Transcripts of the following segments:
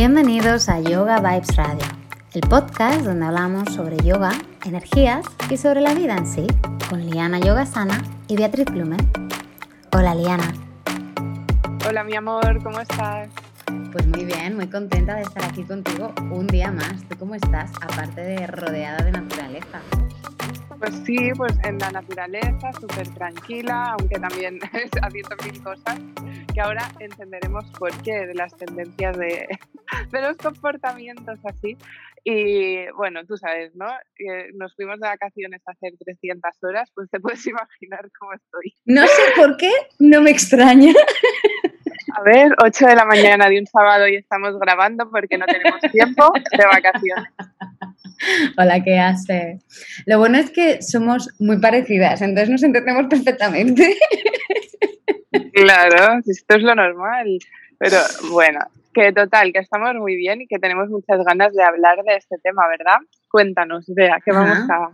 Bienvenidos a Yoga Vibes Radio, el podcast donde hablamos sobre yoga, energías y sobre la vida en sí, con Liana Yogasana y Beatriz Blumen. Hola Liana. Hola mi amor, ¿cómo estás? Pues muy bien, muy contenta de estar aquí contigo un día más. ¿Tú cómo estás? Aparte de rodeada de naturaleza. Pues sí, pues en la naturaleza, súper tranquila, aunque también haciendo mil cosas, que ahora entenderemos por qué de las tendencias de, de los comportamientos así. Y bueno, tú sabes, ¿no? nos fuimos de vacaciones a hacer 300 horas, pues te puedes imaginar cómo estoy. No sé por qué, no me extraña. A ver, 8 de la mañana de un sábado y estamos grabando porque no tenemos tiempo de vacaciones. Hola, ¿qué hace? Lo bueno es que somos muy parecidas, entonces nos entendemos perfectamente. Claro, esto es lo normal. Pero bueno, que total, que estamos muy bien y que tenemos muchas ganas de hablar de este tema, ¿verdad? Cuéntanos, Bea, ¿qué vamos a...?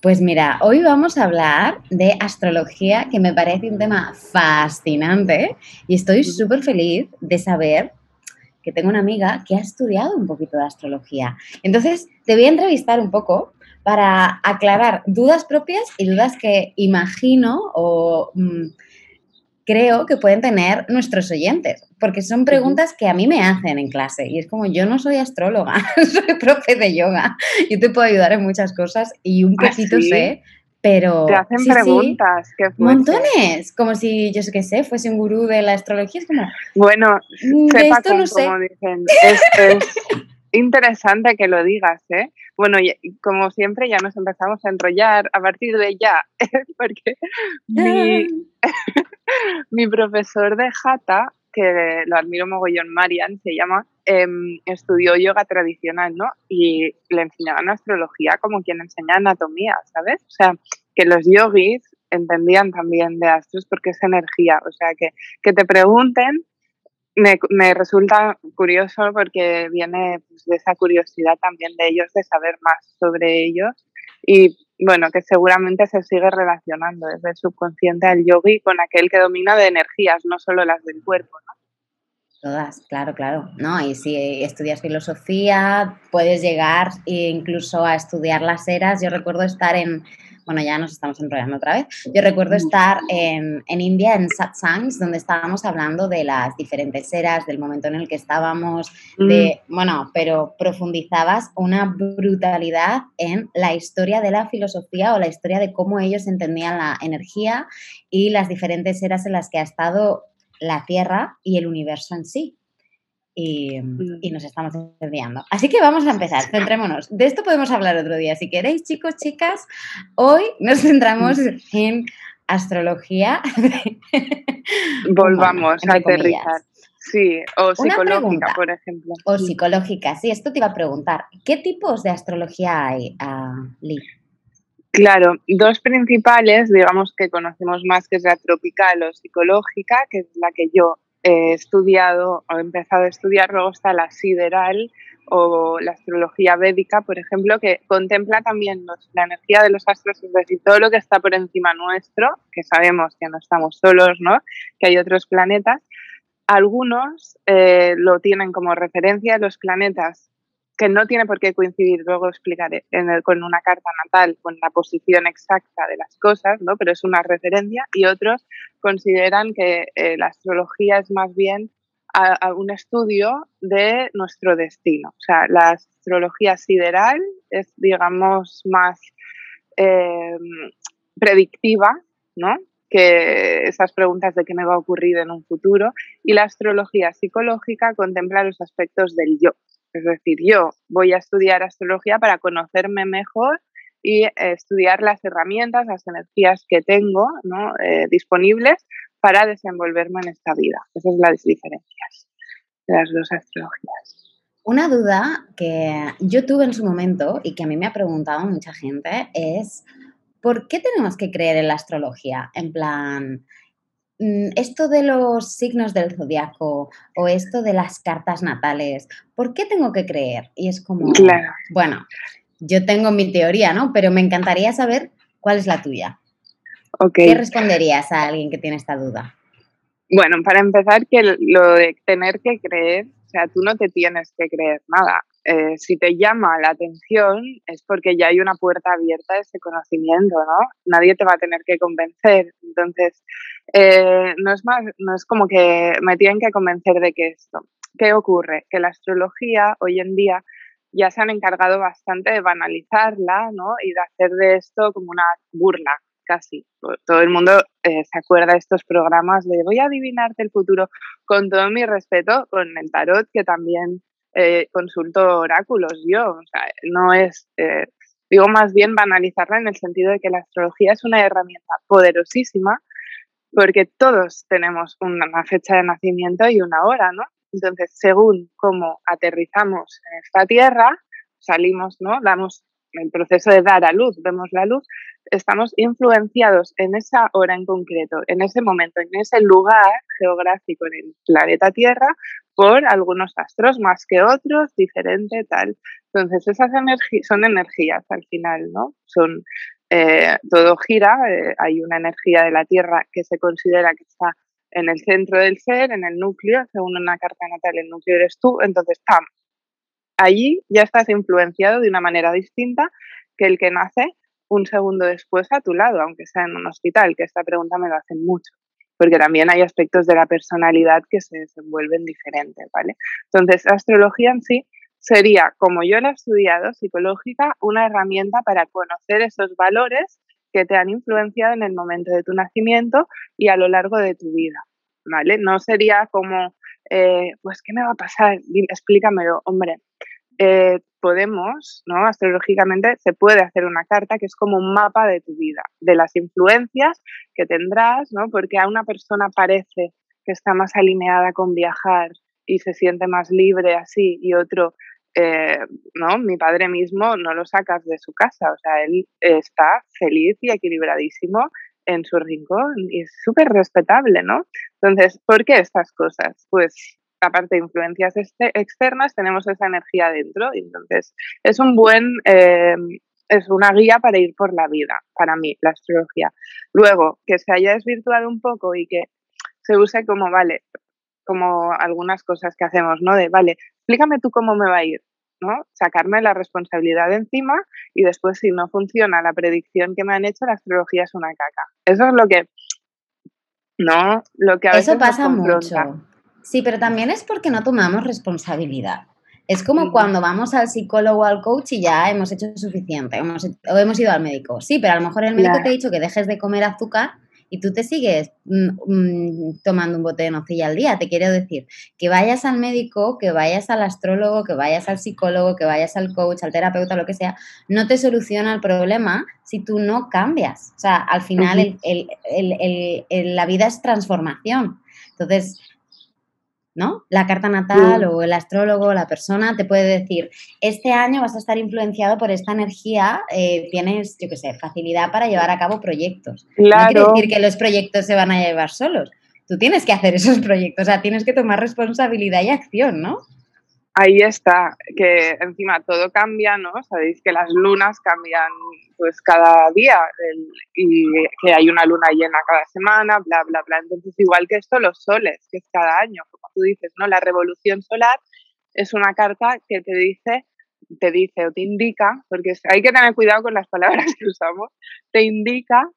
Pues mira, hoy vamos a hablar de astrología, que me parece un tema fascinante y estoy súper feliz de saber que tengo una amiga que ha estudiado un poquito de astrología. Entonces, te voy a entrevistar un poco para aclarar dudas propias y dudas que imagino o... Mm, creo que pueden tener nuestros oyentes, porque son preguntas que a mí me hacen en clase y es como yo no soy astróloga, soy profe de yoga, yo te puedo ayudar en muchas cosas y un ah, poquito sé, pero... Te hacen preguntas, Montones, como si yo sé qué sé, fuese un gurú de la astrología, es como... Bueno, mm, de esto no sé. como dicen, es interesante que lo digas, ¿eh? Bueno, como siempre ya nos empezamos a enrollar a partir de ya, porque mi, profesor de Jata, que lo admiro mogollón, Marian se llama, em, estudió yoga tradicional, ¿no? Y le enseñaban astrología como quien enseña anatomía, ¿sabes? O sea, que los yogis entendían también de astros porque es energía, o sea, que, que te pregunten me, me, resulta curioso porque viene pues, de esa curiosidad también de ellos de saber más sobre ellos y bueno, que seguramente se sigue relacionando desde el subconsciente al yogi con aquel que domina de energías, no solo las del cuerpo, ¿no? Todas, claro, claro. No, y si estudias filosofía, puedes llegar incluso a estudiar las eras. Yo recuerdo estar en, bueno, ya nos estamos enrollando otra vez. Yo recuerdo estar en, en, India, en satsangs, donde estábamos hablando de las diferentes eras, del momento en el que estábamos, de, bueno, pero profundizabas una brutalidad en la historia de la filosofía o la historia de cómo ellos entendían la energía y las diferentes eras en las que ha estado la Tierra y el universo en sí. Mm. y, nos estamos desviando. Así que vamos a empezar, centrémonos. De esto podemos hablar otro día. Si queréis, chicos, chicas, hoy nos centramos mm. en astrología. Volvamos a aterrizar. Sí, o psicológica, por ejemplo. O psicológica, sí, esto te iba a preguntar. ¿Qué tipos de astrología hay, uh, Claro, dos principales, digamos que conocemos más, que es la tropical o psicológica, que es la que yo he estudiado o he empezado a estudiar, luego está la sideral o la astrología védica, por ejemplo, que contempla también la energía de los astros, es decir, todo lo que está por encima nuestro, que sabemos que no estamos solos, ¿no? que hay otros planetas. Algunos eh, lo tienen como referencia, los planetas que no tiene por qué coincidir, luego explicaré, con una carta natal, con la posición exacta de las cosas, ¿no? pero es una referencia, y otros consideran que eh, la astrología es más bien un estudio de nuestro destino. O sea, la astrología sideral es, digamos, más em, predictiva, ¿no? que esas preguntas de qué me va a ocurrir en un futuro, y la astrología psicológica contempla los aspectos del yo, es decir, yo voy a estudiar astrología para conocerme mejor y eh, estudiar las herramientas, las energías que tengo eh, disponibles para desenvolverme en esta vida. Esas son las diferencias de las dos astrologías. Una duda que yo tuve en su momento y que a mí me ha preguntado mucha gente es, ¿por qué tenemos que creer en la astrología? En plan, esto de los signos del zodiaco o esto de las cartas natales, ¿por qué tengo que creer? Y es como, bueno, yo tengo mi teoría, ¿no? Pero me encantaría saber cuál es la tuya. ¿Qué responderías a alguien que tiene esta duda? Bueno, para empezar, que lo de tener que creer O sea, tú no te tienes que creer nada. Eh, si te llama la atención es porque ya hay una puerta abierta a ese conocimiento, ¿no? Nadie te va a tener que convencer. Entonces, eh, no es más, no es como que me tienen que convencer de que esto. ¿Qué ocurre? Que la astrología hoy en día ya se han encargado bastante de banalizarla, ¿no? Y de hacer de esto como una burla, casi. Todo el mundo eh, se acuerda de estos programas de voy a adivinarte el futuro, con todo mi respeto, con el tarot, que también eh, consulto oráculos yo. O sea, no es, eh, digo más bien banalizarla en el sentido de que la astrología es una herramienta poderosísima porque todos tenemos una fecha de nacimiento y una hora, ¿no? Entonces, según cómo aterrizamos en esta tierra, salimos, ¿no? Damos el proceso de dar a luz, vemos la luz, estamos influenciados en esa hora en concreto, en ese momento, en ese lugar geográfico en el planeta Tierra por algunos astros más que otros, diferente, tal. Entonces, esas energías son energías al final, ¿no? Son, eh, todo gira, eh, hay una energía de la Tierra que se considera que está en el centro del ser, en el núcleo, según una carta natal, el núcleo eres tú, entonces, ¡pam! Allí ya estás influenciado de una manera distinta que el que nace un segundo después a tu lado, aunque sea en un hospital, que esta pregunta me lo hacen mucho, porque también hay aspectos de la personalidad que se desenvuelven diferentes, ¿vale? Entonces, astrología en sí sería, como yo la he estudiado, psicológica, una herramienta para conocer esos valores que te han influenciado en el momento de tu nacimiento y a lo largo de tu vida, ¿vale? No sería como, eh, pues, ¿qué me va a pasar? explícamelo, hombre. Eh, podemos, ¿no? Astrológicamente se puede hacer una carta que es como un mapa de tu vida, de las influencias que tendrás, ¿no? Porque a una persona parece que está más alineada con viajar y se siente más libre así y otro eh, ¿no? Mi padre mismo no lo sacas de su casa, o sea, él está feliz y equilibradísimo en su rincón y es súper respetable, ¿no? Entonces, ¿por qué estas cosas? Pues aparte de influencias este, externas, tenemos esa energía dentro entonces es un buen, eh, es una guía para ir por la vida, para mí, la astrología. Luego, que se haya desvirtuado un poco y que se use como, vale, como algunas cosas que hacemos, ¿no? De, vale, explícame tú cómo me va a ir, ¿no? Sacarme la responsabilidad de encima y después si no funciona la predicción que me han hecho, la astrología es una caca. Eso es lo que, ¿no? Lo que a Eso pasa mucho. Sí, pero también es porque no tomamos responsabilidad. Es como cuando vamos al psicólogo o al coach y ya hemos hecho suficiente, o hemos ido al médico. Sí, pero a lo mejor el médico te ha dicho que dejes de comer azúcar y tú te sigues mm, mm, tomando un bote de nocilla al día. Te quiero decir, que vayas al médico, que vayas al astrólogo, que vayas al psicólogo, que vayas al coach, al terapeuta, lo que sea, no te soluciona el problema si tú no cambias. O sea, al final la vida es transformación. Entonces, ¿no? La carta natal o el astrólogo, la persona te puede decir, este año vas a estar influenciado por esta energía, eh, tienes, yo qué sé, facilidad para llevar a cabo proyectos. No quiere decir que los proyectos se van a llevar solos. Tú tienes que hacer esos proyectos, o sea, tienes que tomar responsabilidad y acción, ¿no? Ahí está, que encima todo cambia, ¿no? Sabéis que las lunas cambian pues cada día y que hay una luna llena cada semana, bla, bla, bla. Entonces, igual que esto, los soles, que es cada año, como tú dices, ¿no? La revolución solar es una carta que te dice, te dice o te indica, porque hay que tener cuidado con las palabras que usamos, te indica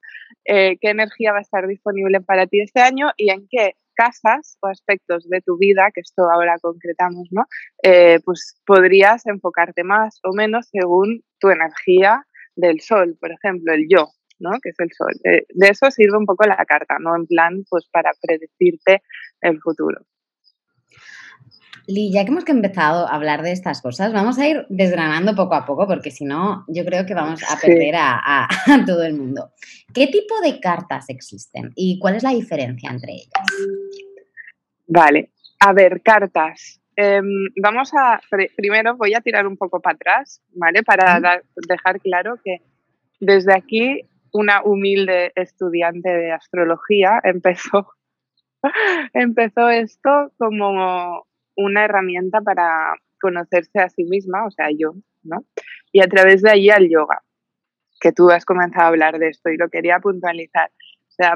eh, qué energía va a estar disponible para ti este año y en qué casas o aspectos de tu vida, que esto ahora concretamos, ¿no? Eh, pues podrías enfocarte más o menos según tu energía del sol, por ejemplo, el yo, ¿no? Que es el sol. de eso sirve un poco la carta, ¿no? En plan, pues para predecirte el futuro. Li, ya que hemos empezado a hablar de estas cosas, vamos a ir desgranando poco a poco, porque si no, yo creo que vamos a perder a, todo el mundo. ¿Qué tipo de cartas existen y cuál es la diferencia entre ellas? Vale, a ver, cartas. Em, vamos a, primero voy a tirar un poco para atrás, ¿vale? Para dejar claro que desde aquí una humilde estudiante de astrología empezó, empezó esto como una herramienta para conocerse a sí misma, o sea, yo, ¿no? Y a través de allí al yoga, que tú has comenzado a hablar de esto y lo quería puntualizar. O sea,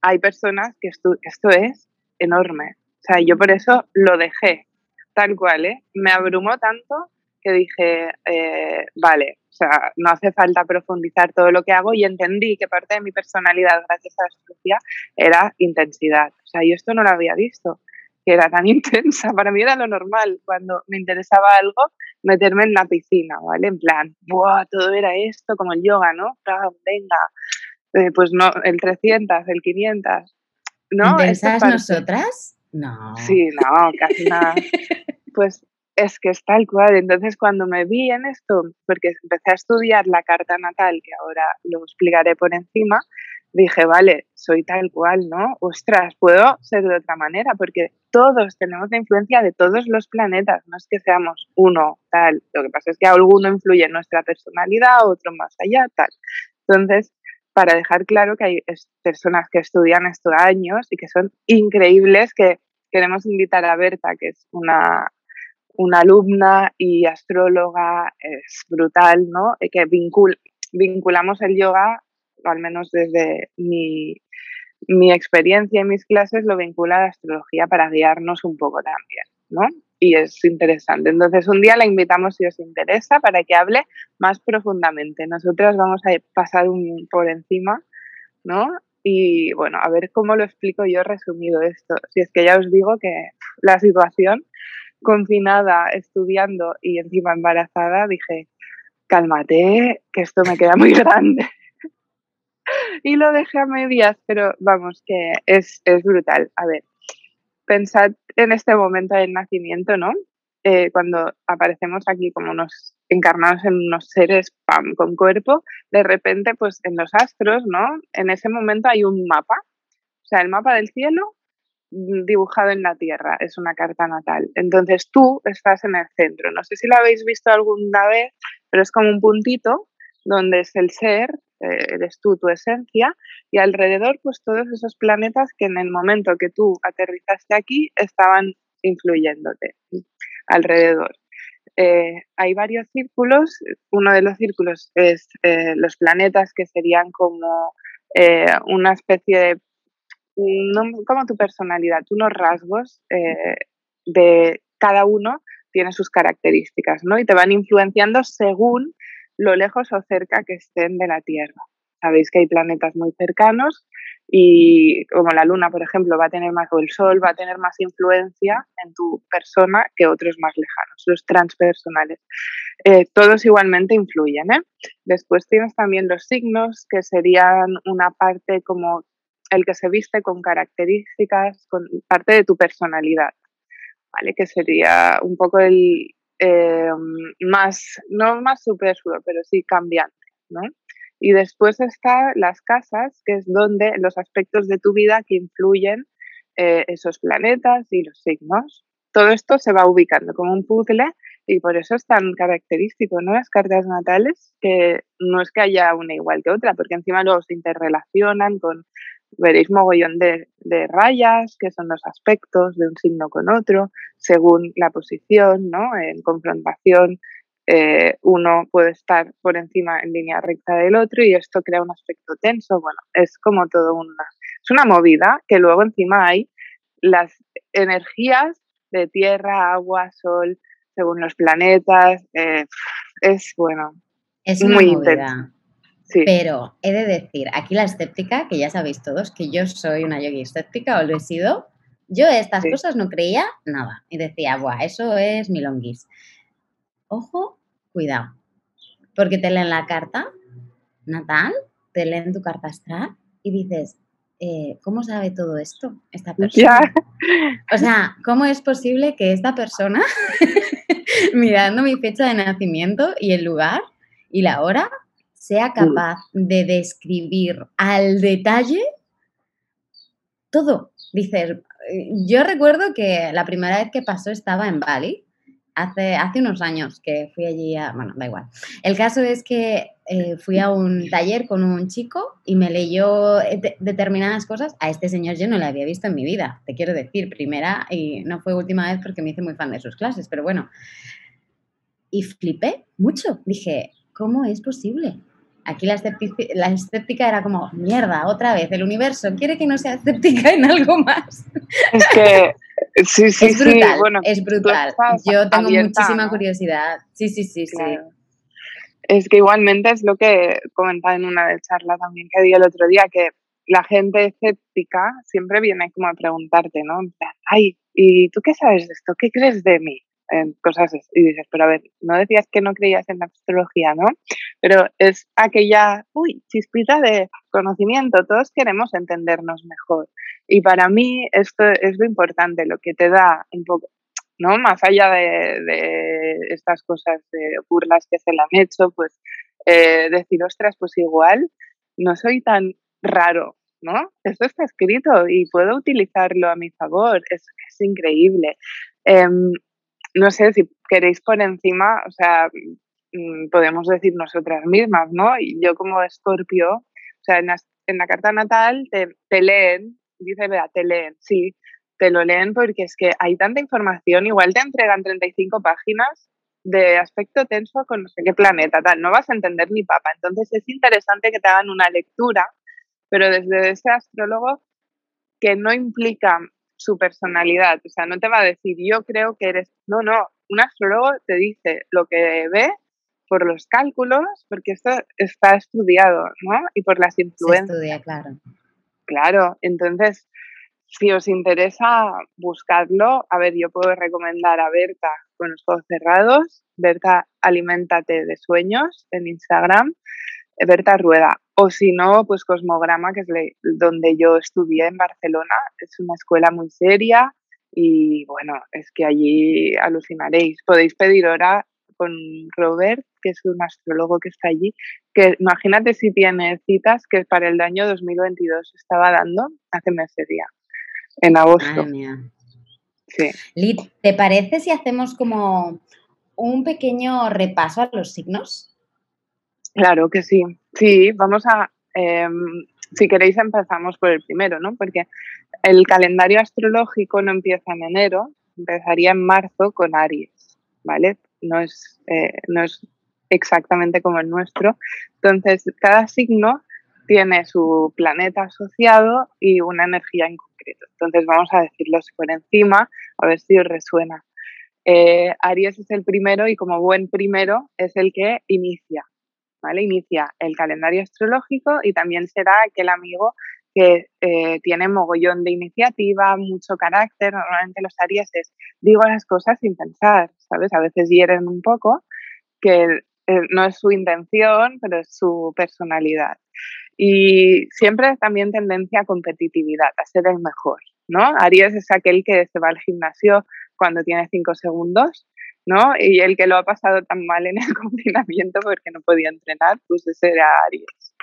hay personas que esto, esto es enorme. O sea, yo por eso lo dejé, tal cual, ¿eh? Me abrumó tanto que dije, eh, vale, o sea, no hace falta profundizar todo lo que hago y entendí que parte de mi personalidad, gracias a la astrología, era intensidad. O sea, yo esto no lo había visto, que era tan intensa. Para mí era lo normal cuando me interesaba algo, meterme en la piscina, ¿vale? En plan, ¡buah! Todo era esto, como el yoga, ¿no? venga, eh, pues no, el 300, el 500. ¿No? ¿Intensas nosotras? No. Sí, no, casi nada. Pues es que es tal cual. Entonces, cuando me vi en esto, porque empecé a estudiar la carta natal, que ahora lo explicaré por encima, dije, vale, soy tal cual, ¿no? Ostras, puedo ser de otra manera, porque todos tenemos la influencia de todos los planetas, no es que seamos uno tal. Lo que pasa es que alguno influye en nuestra personalidad, otro más allá, tal. Entonces, para dejar claro que hay personas que estudian estos años y que son increíbles, que queremos invitar a Berta, que es una una alumna y astróloga, es brutal, ¿no? Que vincul vinculamos el yoga, al menos desde mi, mi experiencia en mis clases, lo vincula a la astrología para guiarnos un poco también, ¿no? Y es interesante. Entonces, un día la invitamos si os interesa para que hable más profundamente. Nosotras vamos a pasar un, por encima, ¿no? Y bueno, a ver cómo lo explico yo resumido esto. Si es que ya os digo que la situación confinada, estudiando y encima embarazada, dije, cálmate, que esto me queda muy grande. Y lo dejé a medias, pero vamos, que es, brutal. A ver, pensad en este momento del nacimiento, ¿no? Eh, cuando aparecemos aquí como unos encarnados en unos seres con cuerpo, de repente, pues en los astros, ¿no? En ese momento hay un mapa, o sea, el mapa del cielo dibujado en la tierra, es una carta natal. Entonces tú estás en el centro. No sé si lo habéis visto alguna vez, pero es como un puntito donde es el ser, eh, eres tú, tu esencia, y alrededor pues todos esos planetas que en el momento que tú aterrizaste aquí estaban influyéndote alrededor. Eh, hay varios círculos, uno de los círculos es eh, los planetas que serían como una especie de como tu personalidad, unos rasgos eh, de cada uno tiene sus características, ¿no? Y te van influenciando según lo lejos o cerca que estén de la Tierra. Sabéis que hay planetas muy cercanos y como la Luna, por ejemplo, va a tener más, el Sol va a tener más influencia en tu persona que otros más lejanos, los transpersonales. Eh, todos igualmente influyen. ¿eh? Después tienes también los signos, que serían una parte como el que se viste con características, con parte de tu personalidad, ¿vale? Que sería un poco el eh, más, no más superfluo, pero sí cambiante, ¿no? Y después están las casas, que es donde los aspectos de tu vida que influyen eh, esos planetas y los signos. Todo esto se va ubicando como un puzzle y por eso es tan característico, ¿no? Las cartas natales, que no es que haya una igual que otra, porque encima se interrelacionan con veréis mogollón de, rayas, que son los aspectos de un signo con otro, según la posición, ¿no? En confrontación, eh, uno puede estar por encima en línea recta del otro y esto crea un aspecto tenso. Bueno, es como todo una, es una movida que luego encima hay las energías de tierra, agua, sol, según los planetas. Eh, es bueno. Es muy intenso. Pero he de decir, aquí la escéptica, que ya sabéis todos que yo soy una yogi escéptica o lo he sido, yo estas cosas no creía nada y decía, Buah, eso es milonguis. Ojo, cuidado, porque te leen la carta natal, te leen tu carta astral y dices, eh, ¿cómo sabe todo esto esta persona? O sea, ¿cómo es posible que esta persona, mirando mi fecha de nacimiento y el lugar y la hora, sea capaz de describir al detalle todo. Dices, yo recuerdo que la primera vez que pasó estaba en Bali, hace, hace unos años que fui allí a, bueno, da igual. El caso es que eh, fui a un taller con un chico y me leyó determinadas cosas. A este señor yo no le había visto en mi vida, te quiero decir, primera y no fue última vez porque me hice muy fan de sus clases, pero bueno. Y flipé mucho. Dije, ¿cómo es posible? Aquí la, la escéptica era como, mierda, otra vez, el universo quiere que no sea escéptica en algo más. Es que Sí, sí, es brutal, bueno, es brutal. Yo tengo muchísima curiosidad. Sí, sí, sí, sí. Es que igualmente es lo que comentaba en una de charlas también que di el otro día, que la gente escéptica siempre viene como a preguntarte, ¿no? Ay, ¿y tú qué sabes de esto? ¿Qué crees de mí? En cosas y dices, pero a ver, no decías que no creías en la astrología, ¿no? Pero es aquella, uy, chispita de conocimiento, todos queremos entendernos mejor. Y para mí esto es lo importante, lo que te da un poco, ¿no? Más allá de, estas cosas de burlas que se le han hecho, pues eh, decir, ostras, pues igual no soy tan raro, ¿no? Esto está escrito y puedo utilizarlo a mi favor, es, increíble. Em, no sé si queréis por encima, o sea, mm, podemos decir nosotras mismas, ¿no? Y yo como escorpio, o sea, en la, carta natal te, te leen, dice, vea, te leen, sí, te lo leen porque es que hay tanta información, igual te entregan 35 páginas de aspecto tenso con no sé qué planeta, tal, no vas a entender ni papa. Entonces es interesante que te hagan una lectura, pero desde ese astrólogo que no implica su personalidad, o sea, no te va a decir yo creo que eres, no, no, un astrólogo te dice lo que ve por los cálculos, porque esto está estudiado, ¿no? Y por las influencias. Se estudia, claro. Claro, entonces si os interesa, buscadlo. A ver, yo puedo recomendar a Berta con los ojos cerrados, Berta Aliméntate de Sueños en Instagram, Berta Rueda. O si no, pues Cosmograma, que es donde yo estudié en Barcelona. Es una escuela muy seria y bueno, es que allí alucinaréis. Podéis pedir hora con Robert, que es un astrólogo que está allí, que imagínate si tiene citas que para el año 2022 estaba dando hace meses ya en agosto. Sí. Lid, ¿te parece si hacemos como un pequeño repaso a los signos? Claro que sí. Sí, vamos a, em, si queréis empezamos por el primero, ¿no? Porque el calendario astrológico no empieza en enero, empezaría en marzo con Aries, ¿vale? No es, eh, no es exactamente como el nuestro. Entonces, cada signo tiene su planeta asociado y una energía en concreto. Entonces vamos a decirlos por encima, a ver si os resuena. Eh, Aries es el primero y como buen primero es el que inicia, ¿vale? Inicia el calendario astrológico y también será aquel amigo que eh, tiene mogollón de iniciativa, mucho carácter. Normalmente los arieses digo las cosas sin pensar, ¿sabes? A veces hieren un poco, que eh, no es su intención, pero es su personalidad. Y siempre también tendencia a competitividad, a ser el mejor, ¿no? Aries es aquel que se va al gimnasio cuando tiene cinco segundos, ¿no? Y el que lo ha pasado tan mal en el confinamiento porque no podía entrenar, pues ese era Aries.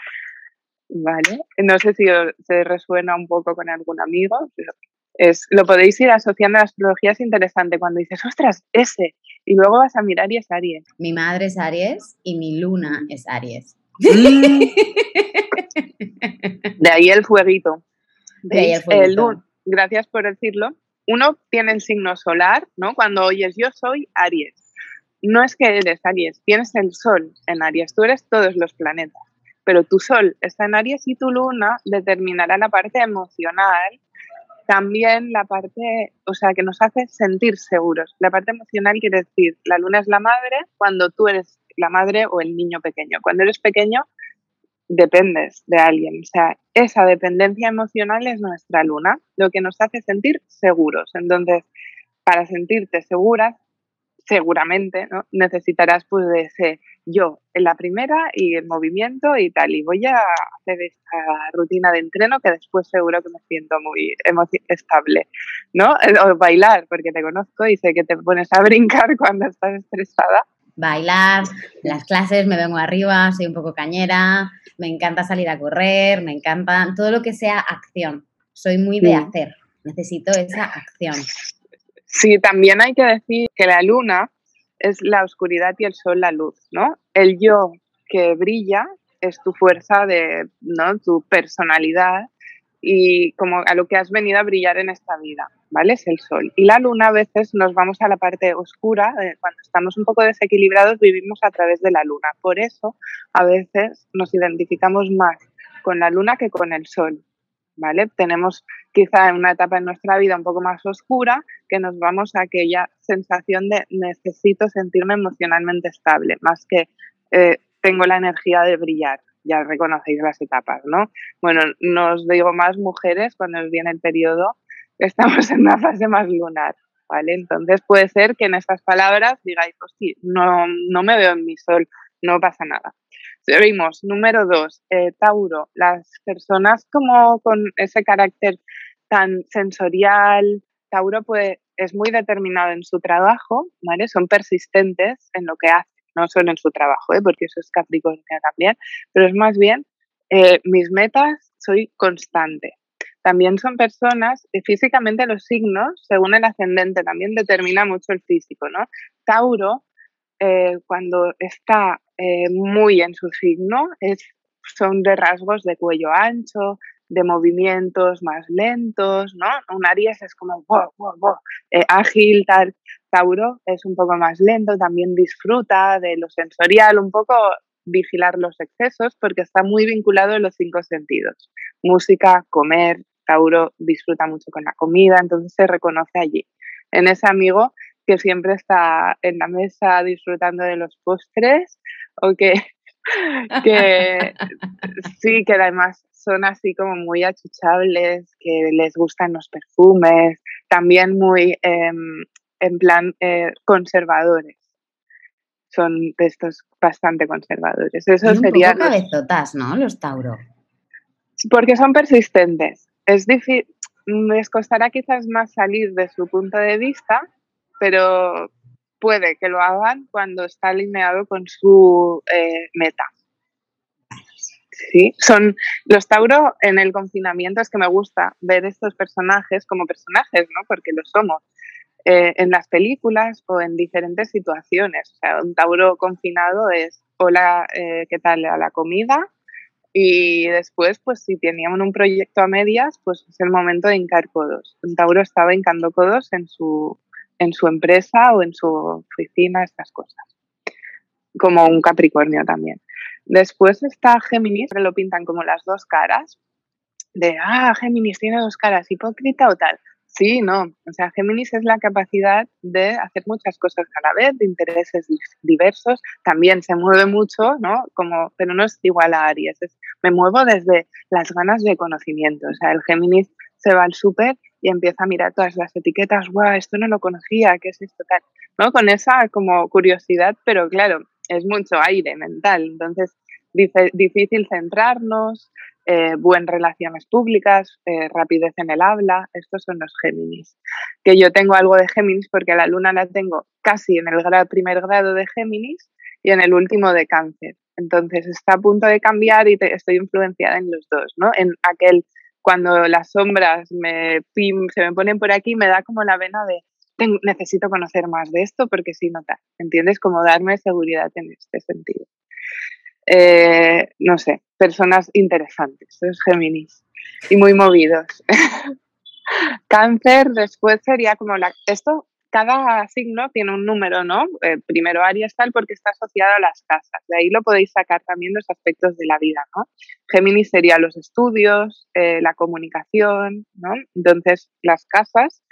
¿Vale? No sé si se resuena un poco con algún amigo, pero es, lo podéis ir asociando a la astrología, es interesante cuando dices, ostras, ese, y luego vas a mirar y es Aries. Mi madre es Aries y mi luna es Aries. Mm. De ahí el fueguito. De gracias por decirlo. Uno tiene el signo solar, ¿no? Cuando oyes yo soy Aries. No es que eres Aries, tienes el Sol en Aries, tú eres todos los planetas, pero tu Sol está en Aries y tu Luna determinará la parte emocional, también la parte, o sea, que nos hace sentir seguros. La parte emocional quiere decir, la Luna es la madre cuando tú eres la madre o el niño pequeño. Cuando eres pequeño, dependes de alguien. O sea, esa dependencia emocional es nuestra luna, lo que nos hace sentir seguros. Entonces, para sentirte segura, seguramente ¿no? necesitarás pues de ese yo en la primera y el movimiento y tal. Y voy a hacer esta rutina de entreno que después seguro que me siento muy estable, ¿no? O bailar, porque te conozco y sé que te pones a brincar cuando estás estresada bailar, las clases, me vengo arriba, soy un poco cañera, me encanta salir a correr, me encanta todo lo que sea acción. Soy muy de hacer, necesito esa acción. Sí, también hay que decir que la luna es la oscuridad y el sol la luz, ¿no? El yo que brilla es tu fuerza de, ¿no? Tu personalidad y como a lo que has venido a brillar en esta vida, ¿vale? Es el sol. Y la luna a veces nos vamos a la parte oscura, eh, cuando estamos un poco desequilibrados vivimos a través de la luna. Por eso a veces nos identificamos más con la luna que con el sol, ¿vale? Tenemos quizá una etapa en nuestra vida un poco más oscura que nos vamos a aquella sensación de necesito sentirme emocionalmente estable, más que eh, tengo la energía de brillar. Ya reconocéis las etapas, ¿no? Bueno, nos digo más mujeres cuando viene el periodo, estamos en una fase más lunar, ¿vale? Entonces puede ser que en estas palabras digáis, sí, no, no me veo en mi sol, no pasa nada. Seguimos, número dos, eh, Tauro, las personas como con ese carácter tan sensorial, Tauro pues, es muy determinado en su trabajo, ¿vale? Son persistentes en lo que hacen, no solo en su trabajo, ¿eh? porque eso es Capricornio también, pero es más bien eh, mis metas, soy constante. También son personas, físicamente los signos, según el ascendente, también determina mucho el físico, ¿no? Tauro eh, cuando está eh, muy en su signo, es, son de rasgos de cuello ancho, de movimientos más lentos, ¿no? Un Aries es como eh, ágil, tal. Tauro es un poco más lento, también disfruta de lo sensorial, un poco vigilar los excesos porque está muy vinculado en los cinco sentidos. Música, comer, Tauro disfruta mucho con la comida, entonces se reconoce allí. En ese amigo que siempre está en la mesa disfrutando de los postres o que, que sí, que además son así como muy achuchables, que les gustan los perfumes, también muy em, en plan eh, conservadores. Son de estos bastante conservadores. Eso cabezotas, ¿no? Los Tauro. Porque son persistentes. Es difícil, les costará quizás más salir de su punto de vista, pero puede que lo hagan cuando está alineado con su eh, meta. Sí, son los Tauro en el confinamiento es que me gusta ver estos personajes como personajes, ¿no? Porque lo somos. Eh, en las películas o en diferentes situaciones. O sea, un Tauro confinado es hola, eh, ¿qué tal a la comida? Y después, pues si teníamos un proyecto a medias, pues es el momento de hincar codos. Tauro estaba hincando codos en su, en su empresa o en su oficina, estas cosas. Como un Capricornio también. Después está Géminis, lo pintan como las dos caras, de, ah, Géminis tiene dos caras, hipócrita o tal. Sí, no. O sea, Géminis es la capacidad de hacer muchas cosas a la vez, de intereses diversos. También se mueve mucho, ¿no? Como, pero no es igual a Aries. me muevo desde las ganas de conocimiento. O sea, el Géminis se va al súper y empieza a mirar todas las etiquetas, guau, esto no lo conocía, ¿qué es esto tal? ¿No? Con esa como curiosidad, pero claro, es mucho aire mental, entonces difícil centrarnos, eh, buenas relaciones públicas, eh, rapidez en el habla, estos son los Géminis. Que yo tengo algo de Géminis porque la luna la tengo casi en el grado, primer grado de Géminis y en el último de cáncer. Entonces está a punto de cambiar y estoy influenciada en los dos, ¿no? En aquel cuando las sombras me, se me ponen por aquí, me da como la vena de necesito conocer más de esto porque si no, ¿entiendes? Como darme seguridad en este sentido. Eh, no sé, personas interesantes, los Géminis, y muy movidos. Cáncer después sería como. Esto cada signo tiene un número, ¿no? Eh, primero Aries tal porque está asociado a las casas. De ahí lo podéis sacar también los aspectos de la vida, ¿no? Géminis sería los estudios, eh, la comunicación, ¿no? Entonces, las casas,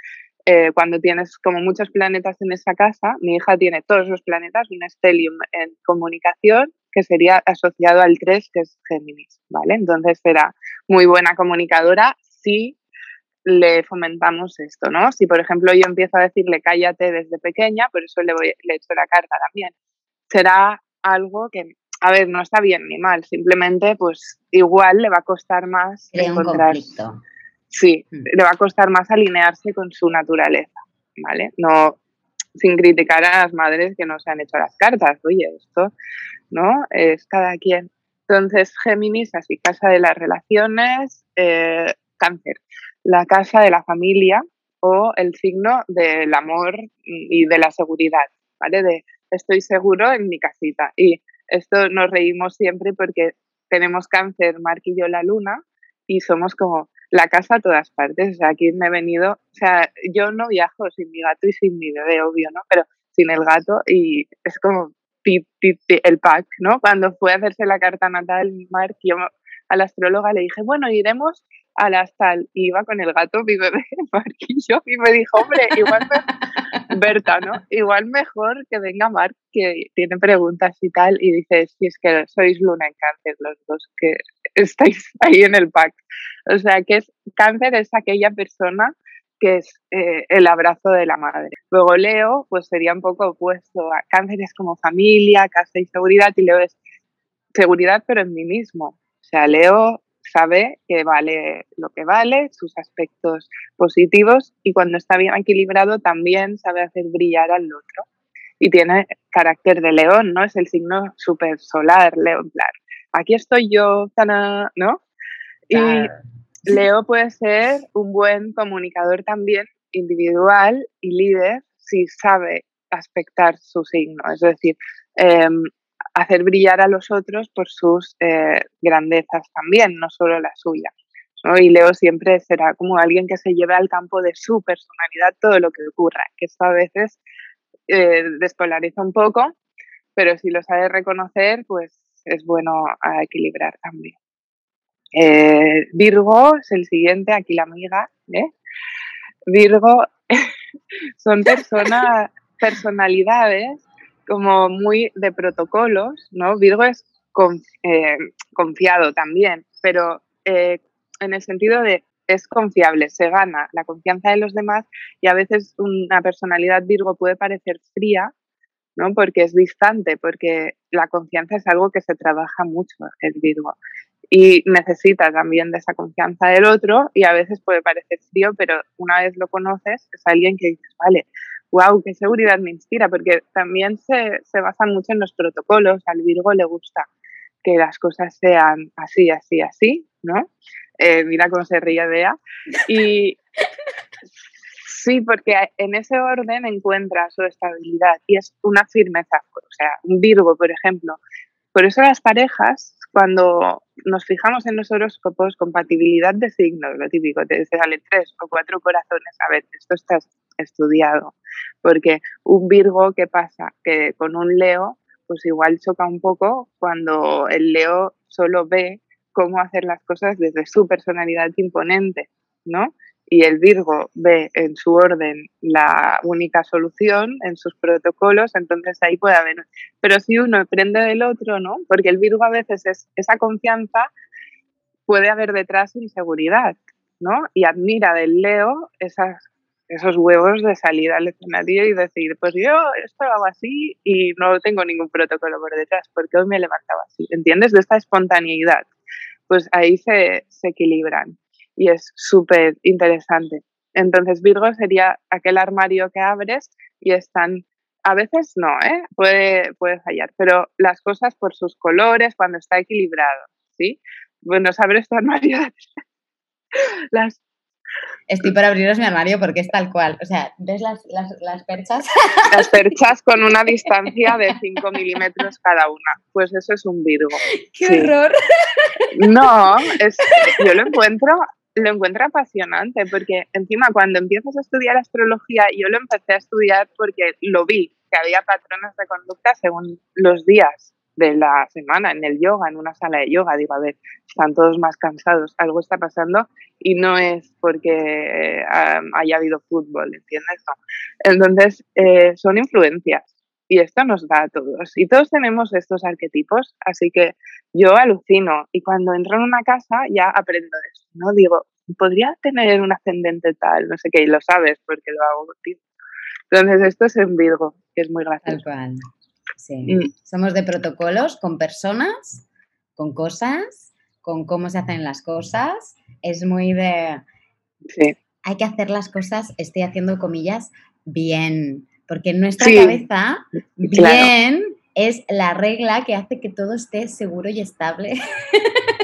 eh, cuando tienes como muchos planetas en esa casa, mi hija tiene todos los planetas, un estelium en comunicación, que sería asociado al 3, que es Géminis, ¿vale? Entonces será muy buena comunicadora si le fomentamos esto, ¿no? Si, por ejemplo, yo empiezo a decirle cállate desde pequeña, por eso le, voy, le echo la carta también, será algo que, a ver, no está bien ni mal, simplemente, pues, igual le va a costar más encontrar... Sí, mm. le va a costar más alinearse con su naturaleza, ¿vale? No, sin criticar a las madres que no se han hecho las cartas, oye, esto, ¿no? Es cada quien. Entonces, Géminis, así, casa de las relaciones, eh, cáncer la casa de la familia o el signo del amor y de la seguridad, ¿vale? De estoy seguro en mi casita. Y esto nos reímos siempre porque tenemos cáncer, yo, la luna, y somos como la casa a todas partes. O sea, aquí me he venido, o sea, yo no viajo sin mi gato y sin mi bebé, obvio, ¿no? Pero sin el gato y es como el pack, ¿no? Cuando fue a hacerse la carta natal, Mark, yo a la astróloga le dije, bueno, iremos a las tal. Y iba con el gato, mi bebé, Marquillo, y me dijo, hombre, igual me... Berta, ¿no? Igual mejor que venga Marc, que tiene preguntas y tal, y dice, si es que sois luna en cáncer los dos, que estáis ahí en el pack. O sea, que es cáncer es aquella persona que es eh, el abrazo de la madre. Luego Leo, pues sería un poco opuesto. A cáncer es como familia, casa y seguridad, y Leo es seguridad, pero en mí mismo. O sea, Leo sabe que vale lo que vale, sus aspectos positivos, y cuando está bien equilibrado también sabe hacer brillar al otro. Y tiene carácter de león, ¿no? Es el signo super solar, león, claro. Aquí estoy yo, ¿no? Y Leo puede ser un buen comunicador también, individual y líder, si sabe aspectar su signo, es decir, em, hacer brillar a los otros por sus eh, grandezas también, no solo las suyas. Y Leo siempre será como alguien que se lleve al campo de su personalidad todo lo que ocurra, que esto a veces eh, despolariza un poco, pero si lo sabe reconocer, pues es bueno a equilibrar también. Eh, Virgo es el siguiente, aquí la amiga. ¿eh? Virgo son personas, personalidades como muy de protocolos, ¿no? Virgo es eh, confiado también, pero en el sentido de es confiable, se gana la confianza de los demás y a veces una personalidad Virgo puede parecer fría, ¿no? Porque es distante, porque la confianza es algo que se trabaja mucho el Virgo y necesita también de esa confianza del otro y a veces puede parecer frío, pero una vez lo conoces es alguien que dices, vale, wow, qué seguridad me inspira, porque también se, se basa mucho en los protocolos, al Virgo le gusta que las cosas sean así, así, así, ¿no? Eh, mira cómo se ríe Bea. Y sí, porque en ese orden encuentra su estabilidad y es una firmeza. O sea, un Virgo, por ejemplo. Por eso las parejas cuando nos fijamos en los horóscopos, compatibilidad de signos, lo típico, te sale tres o cuatro corazones, a ver, esto está estudiado, porque un Virgo, ¿qué pasa? Que con un Leo, pues igual choca un poco cuando el Leo solo ve cómo hacer las cosas desde su personalidad imponente, ¿no? Y el Virgo ve en su orden la única solución, en sus protocolos, entonces ahí puede haber. Pero si uno aprende del otro, ¿no? Porque el Virgo a veces es esa confianza, puede haber detrás inseguridad, ¿no? Y admira del Leo esas, esos huevos de salir al escenario y decir, pues yo esto lo hago así y no tengo ningún protocolo por detrás, porque hoy me he levantado así, ¿entiendes? De esta espontaneidad. Pues ahí se, se equilibran y es súper interesante. Entonces Virgo sería aquel armario que abres y están, a veces no, ¿eh? puede, puede fallar, pero las cosas por sus colores, cuando está equilibrado, ¿sí? Bueno, abres tu armario, las Estoy por abriros mi armario porque es tal cual. O sea, ¿ves las, las, perchas? Las perchas con una distancia de 5 milímetros cada una. Pues eso es un Virgo. ¡Qué horror! No, es, yo lo encuentro lo encuentro apasionante porque encima cuando empiezas a estudiar astrología, yo lo empecé a estudiar porque lo vi, que había patrones de conducta según los días de la semana en el yoga, en una sala de yoga. Digo, a ver, están todos más cansados, algo está pasando y no es porque eh, haya habido fútbol, ¿entiendes? Entonces, eh, son influencias y esto nos da a todos. Y todos tenemos estos arquetipos, así que yo alucino y cuando entro en una casa ya aprendo eso, ¿no? Digo, podría tener un ascendente tal, no sé qué, y lo sabes porque lo hago contigo. Entonces esto es en Virgo, que es muy gracioso. Tal cual. Sí. Mm. Somos de protocolos con personas, con cosas, con cómo se hacen las cosas. Es muy de... Sí. Hay que hacer las cosas, estoy haciendo comillas, bien porque en nuestra cabeza, bien es la regla que hace que todo esté seguro y estable.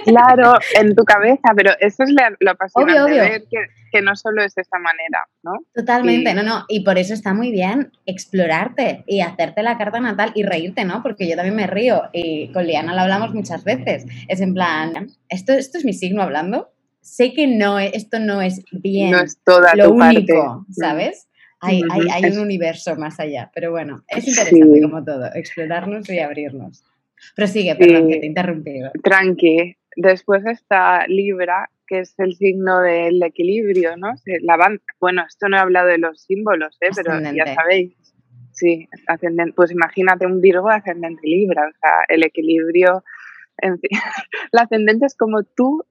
Claro, en tu cabeza, pero eso es lo apasionante de ver que, no solo es de esta manera, ¿no? Totalmente, no, no, y por eso está muy bien explorarte y hacerte la carta natal y reírte, ¿no? Porque yo también me río y con Liana lo hablamos muchas veces. Es en plan, ¿esto, esto es mi signo hablando? Sé que no, esto no es bien no es toda lo único, ¿sabes? Hay, un universo más allá, pero bueno, es interesante como todo, explorarnos y abrirnos. Pero sigue, perdón, que te he interrumpido. Tranqui. Después está Libra, que es el signo del equilibrio, ¿no? La bueno, esto no he hablado de los símbolos, ¿eh? pero ya sabéis. Sí, ascendente, pues imagínate un Virgo ascendente Libra, o sea, el equilibrio, en fin, el ascendente es como tú,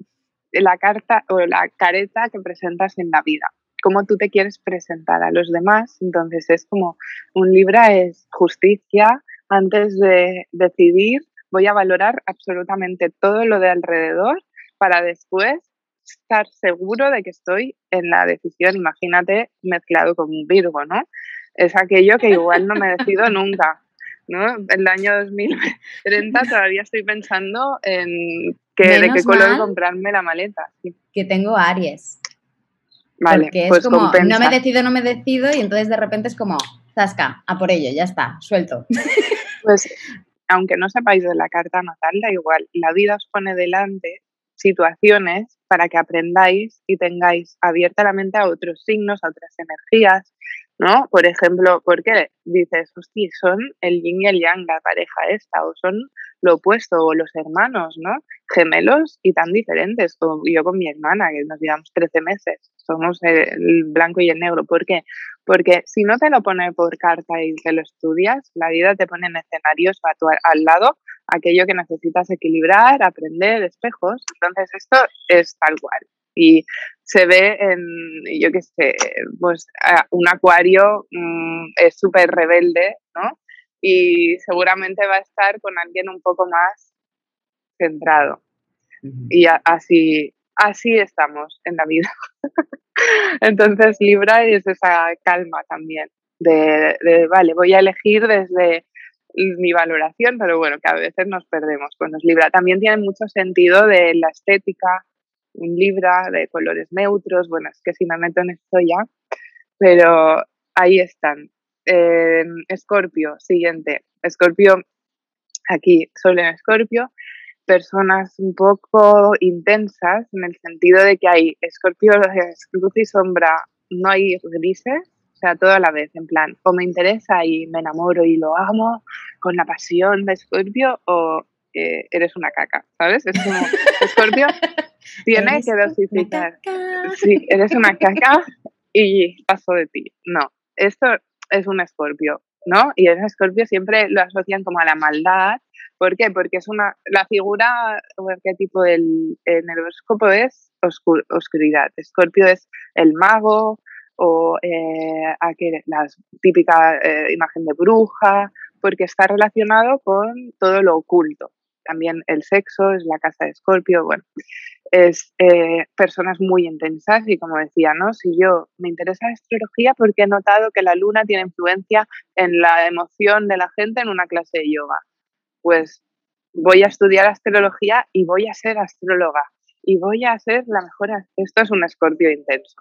la carta o la careta que presentas en la vida, cómo tú te quieres presentar a los demás, entonces es como un Libra es justicia, antes de decidir voy a valorar absolutamente todo lo de alrededor para después estar seguro de que estoy en la decisión, imagínate, mezclado con un Virgo, ¿no? Es aquello que igual no me decido nunca, ¿no? El año 2030 todavía estoy pensando en de qué color comprarme la maleta. Que tengo Aries. Vale, Porque es pues como, no me decido, no me decido, y entonces de repente es como, zasca, a por ello, ya está, suelto. Pues aunque no sepáis de la carta natal, da igual, la vida os pone delante situaciones para que aprendáis y tengáis abierta la mente a otros signos, a otras energías, ¿no? Por ejemplo, ¿por qué dices, hostia, son el yin y el yang, la pareja esta, o son lo opuesto, o los hermanos, ¿no? Gemelos y tan diferentes, como yo con mi hermana, que nos llevamos 13 meses, somos el blanco y el negro. ¿Por qué? Porque si no te lo pone por carta y te lo estudias, la vida te pone en escenarios a tu, al lado aquello que necesitas equilibrar, aprender, espejos. Entonces, esto es tal cual. Y se ve en, yo qué sé, pues un acuario mm, es súper rebelde, ¿no? Y seguramente va a estar con alguien un poco más centrado. Y así, así estamos en la vida. Entonces Libra es esa calma también, de, de, vale, voy a elegir desde mi valoración, pero bueno, que a veces nos perdemos con los Libra. También tiene mucho sentido de la estética, un Libra de colores neutros, bueno, es que si me meto en esto ya, pero ahí están. Escorpio, siguiente. Escorpio, aquí, solo en Escorpio, personas un poco intensas en el sentido de que hay Escorpio, luz y sombra, no hay grises, o sea, todo a la vez, en plan, o me interesa y me enamoro y lo amo con la pasión de Scorpio o eres una caca, ¿sabes? Es como, Scorpio tiene que dosificar. Sí, eres una caca y paso de ti. No, esto es un Scorpio, ¿no? Y el Scorpio siempre lo asocian como a la maldad. ¿Por qué? Porque es una, la figura o arquetipo del en el horóscopo es oscuridad. Scorpio es el mago, o eh, la típica eh, imagen de bruja, porque está relacionado con todo lo oculto. También el sexo es la casa de Escorpio, bueno, es eh, personas muy intensas y como decía, ¿no? Si yo me interesa la astrología porque he notado que la luna tiene influencia en la emoción de la gente en una clase de yoga, pues voy a estudiar astrología y voy a ser astróloga y voy a ser la mejor. Esto es un escorpio intenso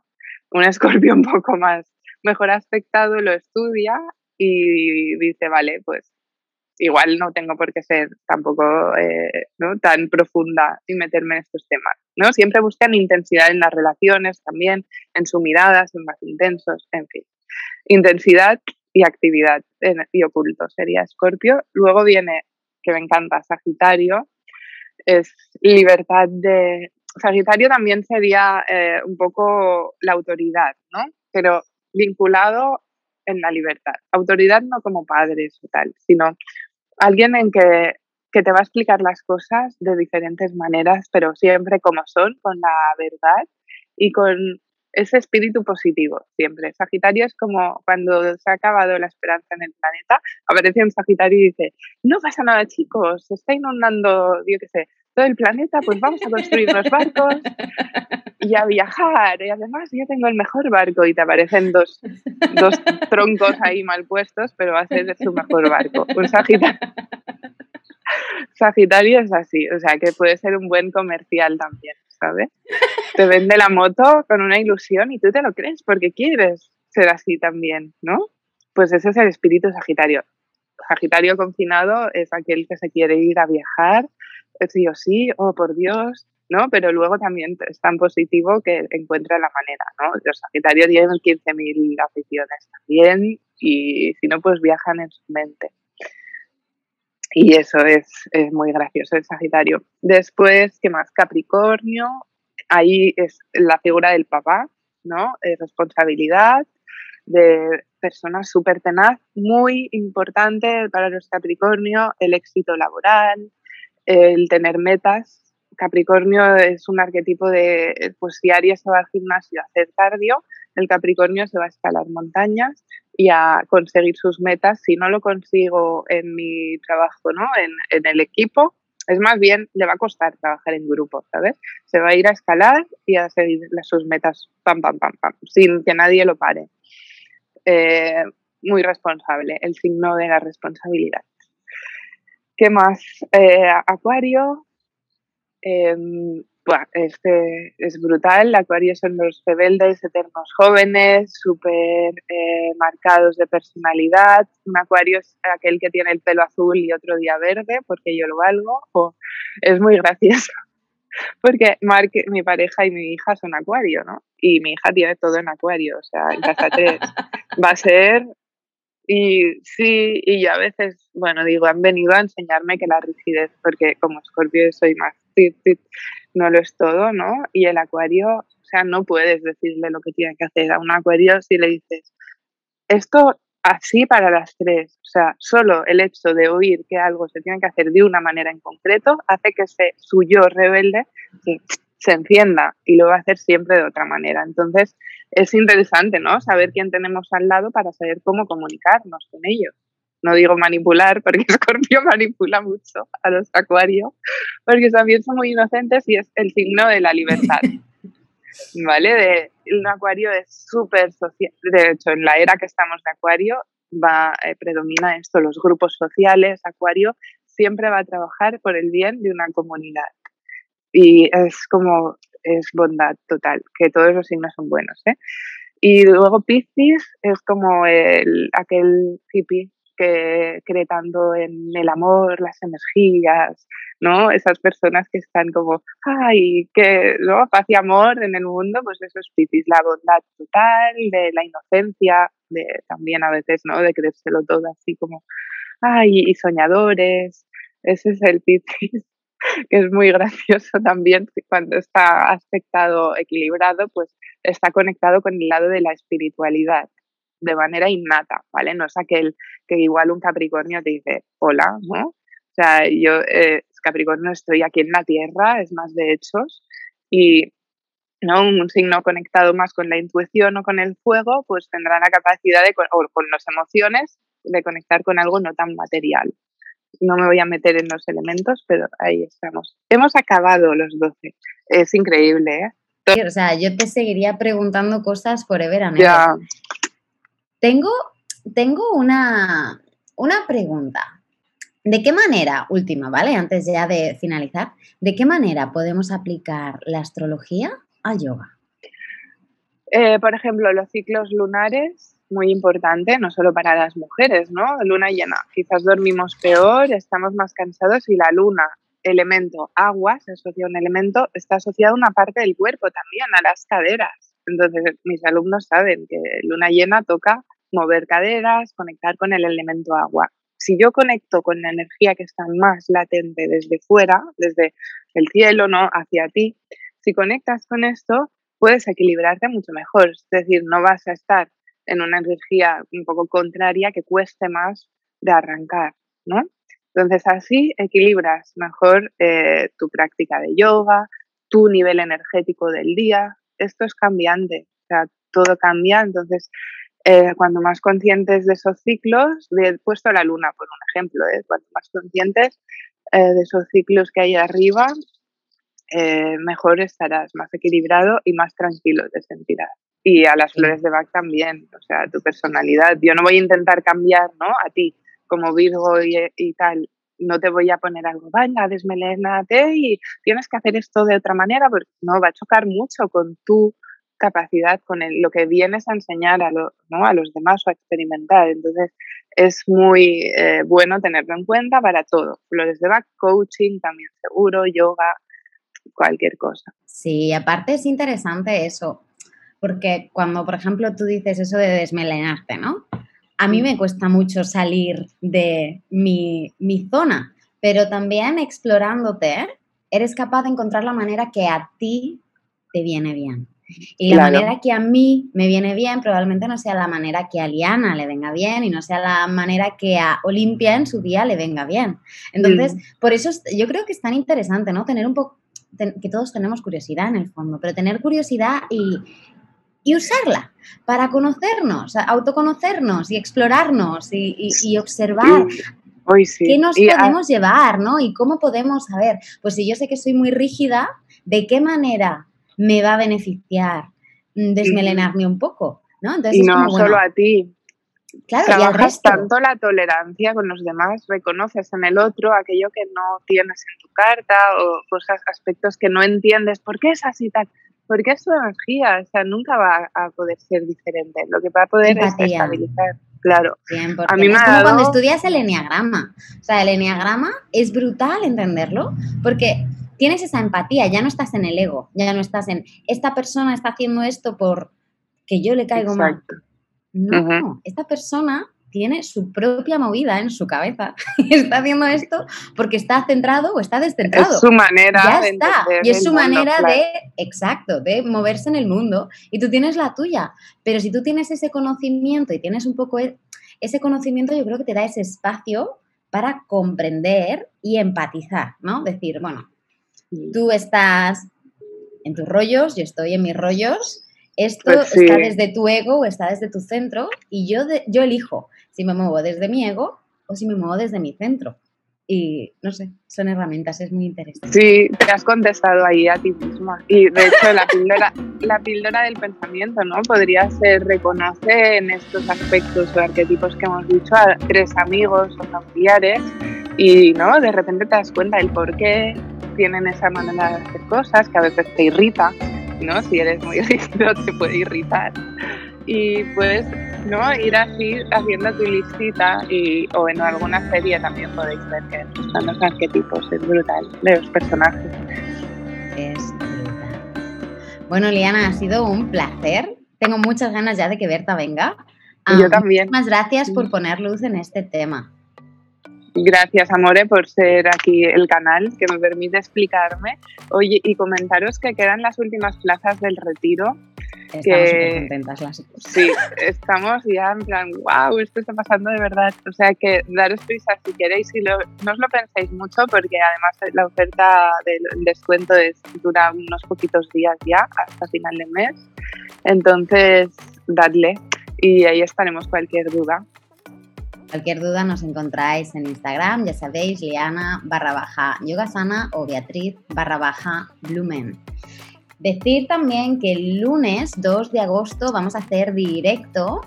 un escorpio un poco más mejor aspectado lo estudia y dice, vale, pues igual no tengo por qué ser tampoco eh, ¿no? tan profunda y meterme en estos temas. ¿no? Siempre buscan intensidad en las relaciones también, en su mirada, son más intensos, en fin. Intensidad y actividad y oculto sería Escorpio. Luego viene, que me encanta, Sagitario, es libertad de, Sagitario también sería eh, un poco la autoridad, ¿no? Pero vinculado en la libertad. Autoridad no como padres o tal, sino alguien en que, que te va a explicar las cosas de diferentes maneras, pero siempre como son, con la verdad y con ese espíritu positivo siempre. Sagitario es como cuando se ha acabado la esperanza en el planeta, aparece un Sagitario y dice, no pasa nada chicos, se está inundando, yo qué sé, todo el planeta, pues vamos a construir los barcos y a viajar. Y además yo tengo el mejor barco y te aparecen dos, dos troncos ahí mal puestos, pero va a ser su mejor barco. Un Sagitario. Sagitario es así, o sea que puede ser un buen comercial también, ¿sabes? Te vende la moto con una ilusión y tú te lo crees porque quieres ser así también, ¿no? Pues ese es el espíritu Sagitario. Sagitario confinado es aquel que se quiere ir a viajar, sí o sí, oh por Dios, ¿no? Pero luego también es tan positivo que encuentra la manera, ¿no? Los Sagitarios tienen 15.000 aficiones también y si no, pues viajan en su mente. y eso es, es, muy gracioso el Sagitario. Después, ¿qué más? Capricornio, ahí es la figura del papá, ¿no? responsabilidad, de persona súper tenaz, muy importante para los Capricornio, el éxito laboral, el tener metas. Capricornio es un arquetipo de, pues si Aries se va al gimnasio a hacer cardio, el Capricornio se va a escalar montañas y a conseguir sus metas. Si no lo consigo en mi trabajo, ¿no? En, en el equipo, es más bien, le va a costar trabajar en grupo, ¿sabes? Se va a ir a escalar y a seguir sus metas, pam, pam, pam, pam, sin que nadie lo pare. Eh, muy responsable, el signo de la responsabilidad. ¿Qué más? Eh, acuario. Em, este es brutal. Acuario son los rebeldes, eternos jóvenes, súper eh, marcados de personalidad. Un acuario es aquel que tiene el pelo azul y otro día verde, porque yo lo valgo. es muy gracioso. Porque Mark, mi pareja y mi hija son acuario, ¿no? Y mi hija tiene todo en acuario, o sea, en casa 3. Va a ser y sí, y yo a veces, bueno, digo, han venido a enseñarme que la rigidez, porque como escorpio soy más no lo es todo, ¿no? Y el acuario, o sea, no puedes decirle lo que tiene que hacer a un acuario si le dices, esto así para las tres, o sea, solo el hecho de oír que algo se tiene que hacer de una manera en concreto hace que ese su yo rebelde se encienda y lo va a hacer siempre de otra manera. Entonces, es interesante, ¿no? Saber quién tenemos al lado para saber cómo comunicarnos con ellos. No digo manipular, porque Scorpio manipula mucho a los acuarios, porque también son muy inocentes y es el signo de la libertad. ¿Vale? De, un acuario es súper social. De hecho, en la era que estamos de acuario, va, eh, predomina esto, los grupos sociales, acuario, siempre va a trabajar por el bien de una comunidad. Y es como es bondad total, que todos los signos son bueos. ¿eh? Y luego Piscis es como el, aquel hippie que cree tanto en el amor, las energías, ¿no? Esas personas que están como, ay, que, ¿no? Paz y amor en el mundo, pues eso es Piscis, la bondad total, de la inocencia, de también a veces, ¿no? De creérselo todo así como, ay, y soñadores, ese es el Piscis. que es muy gracioso también cuando está aspectado equilibrado, pues está conectado con el lado de la espiritualidad de manera innata, ¿vale? No es aquel que igual un Capricornio te dice, hola, ¿no? O sea, yo, eh, Capricornio, estoy aquí en la Tierra, es más de hechos, y ¿no? un signo conectado más con la intuición o con el fuego, pues tendrá la capacidad de, o con las emociones, de conectar con algo no tan material no me voy a meter en los elementos, pero ahí estamos. Hemos acabado los 12. Es increíble, ¿eh? o sea, yo te seguiría preguntando cosas forever and. Ya. Tengo, tengo una, una pregunta. ¿De qué manera, última, ¿vale? Antes ya de finalizar, ¿de qué manera podemos aplicar la astrología al yoga? Eh, por ejemplo, los ciclos lunares muy importante, no solo para las mujeres, ¿no? Luna llena, quizás dormimos peor, estamos más cansados y la luna, elemento agua, se asocia a un elemento, está asociado a una parte del cuerpo también, a las caderas. Entonces, mis alumnos saben que luna llena toca mover caderas, conectar con el elemento agua. Si yo conecto con la energía que está más latente desde fuera, desde el cielo, ¿no? Hacia ti, si conectas con esto, puedes equilibrarte mucho mejor. Es decir, no vas a estar en una energía un poco contraria que cueste más de arrancar, ¿no? Entonces así equilibras mejor eh, tu práctica de yoga, tu nivel energético del día. Esto es cambiante, o sea, todo cambia. Entonces, eh, cuando más conscientes de esos ciclos, he puesto la luna por un ejemplo, ¿eh? cuanto más conscientes de esos ciclos que hay arriba, mejor estarás, más equilibrado y más tranquilo te sentirás y a las flores de Bach también, o sea, tu personalidad. Yo no voy a intentar cambiar, ¿no? A ti, como Virgo y, tal, no te voy a poner algo, venga, desmelénate y tienes que hacer esto de otra manera, porque no, va a chocar mucho con tu capacidad, con lo que vienes a enseñar a, ¿no? a los demás o a experimentar. Entonces, es muy eh, bueno tenerlo en cuenta para todo. Flores de Bach, coaching también seguro, yoga, cualquier cosa. Sí, aparte es interesante eso, porque cuando, por ejemplo, tú dices eso de desmelenarte, ¿no? a mí me cuesta mucho salir de mi, mi zona, pero también explorándote, eres capaz de encontrar la manera que a ti te viene bien. Y la manera que a mí me viene bien probablemente no sea la manera que a Liana le venga bien y no sea la manera que a Olimpia en su día le venga bien. Entonces, mm. por eso yo creo que es tan interesante, ¿no? Tener un poco, que todos tenemos curiosidad en el fondo, pero tener curiosidad y, y usarla para conocernos, autoconocernos y explorarnos y, observar qué nos podemos llevar, ¿no? Y cómo podemos saber, pues si yo sé que soy muy rígida, ¿de qué manera me va a beneficiar mm, desmelenarme un poco? ¿no? Entonces, y no solo a ti. Claro, Trabajas tanto la tolerancia con los demás, reconoces en el otro aquello que no tienes en tu carta o cosas, aspectos que no entiendes, ¿por qué es así tal? Porque es tu energía, o sea, nunca va a poder ser diferente. Lo que va a poder es estabilizar. Claro. a mí me es como cuando estudias el enneagrama. O sea, el enneagrama es brutal entenderlo porque tienes esa empatía, ya no estás en el ego, ya no estás en esta persona está haciendo esto por que yo le caigo mal. No, esta persona tiene su propia movida en su cabeza. está haciendo esto porque está centrado o está descentrado. Es su manera ya está. Y es su manera de, exacto, de moverse en el mundo. Y tú tienes la tuya. Pero si tú tienes ese conocimiento y tienes un poco e, ese conocimiento, yo creo que te da ese espacio para comprender y empatizar, ¿no? Decir, bueno, tú estás en tus rollos, yo estoy en mis rollos, esto pues está desde tu ego o está desde tu centro y yo, yo elijo si me muevo desde mi ego o si me muevo desde mi centro. Y no sé, son herramientas, es muy interesante. Sí, te has contestado ahí a ti misma. Y de hecho, la píldora, la píldora del pensamiento, ¿no? Podría ser reconocer en estos aspectos o arquetipos que hemos dicho a tres amigos o familiares y, ¿no? De repente te das cuenta del por qué tienen esa manera de hacer cosas que a veces te irrita, ¿no? Si eres muy rígido te puede irritar. Y puedes ¿no? Ir así haciendo tu listita y, o en alguna serie también podéis ver que están los arquetipos, es brutal, de los personajes. Es brutal. Bueno, Liana, ha sido un placer. Tengo muchas ganas ya de que Berta venga. Yo también. Muchas gracias por poner luz en este tema. Gracias, Amore, por ser aquí el canal que me permite explicarme. Oye, y comentaros que quedan las últimas plazas del retiro. Estamos súper contentas las Sí, estamos ya en plan, wow, esto está pasando de verdad. O sea que daros prisa si queréis y no os lo penséis mucho porque además la oferta del descuento es, dura unos poquitos días ya, hasta final de mes. Entonces, dadle y ahí estaremos cualquier duda. Cualquier duda nos encontráis en Instagram, ya sabéis, Liana barra baja yogasana o Beatriz barra baja blumen. Decir también que el lunes 2 de agosto vamos a hacer directo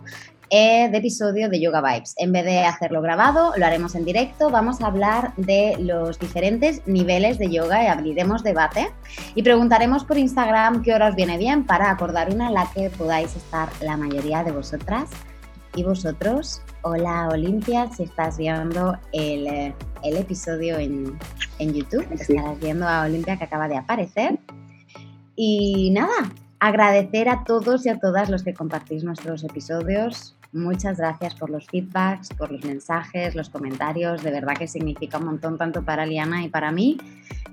eh, de episodio de Yoga Vibes. En vez de hacerlo grabado, lo haremos en directo. Vamos a hablar de los diferentes niveles de yoga y abriremos debate. Y preguntaremos por Instagram qué hora os viene bien para acordar una en la que podáis estar la mayoría de vosotras y vosotros. Hola Olimpia, si estás viendo el, eh, episodio en, YouTube, estarás viendo a Olimpia que acaba de aparecer. Y nada, agradecer a todos y a todas los que compartís nuestros episodios. Muchas gracias por los feedbacks, por los mensajes, los comentarios. De verdad que significa un montón tanto para Liana y para mí.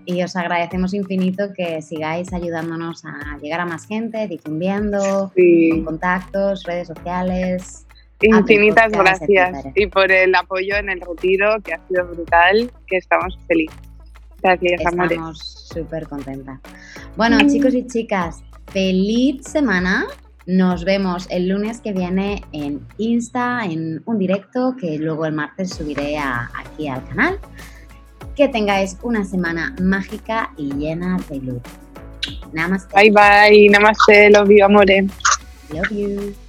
Y os agradecemos infinito que sigáis ayudándonos a llegar a más gente, difundiendo, con contactos, redes sociales, Infinitas gracias y por el apoyo en el retiro, que ha sido brutal, que estamos felices. Gracias, Estamos súper contentas. Bueno, mm. chicos y chicas, feliz semana. Nos vemos el lunes que viene en Insta, en un directo que luego el martes subiré aquí al canal. Que tengáis una semana mágica y llena de luz. Namaste. Bye bye, namaste, love you, amore. Love you.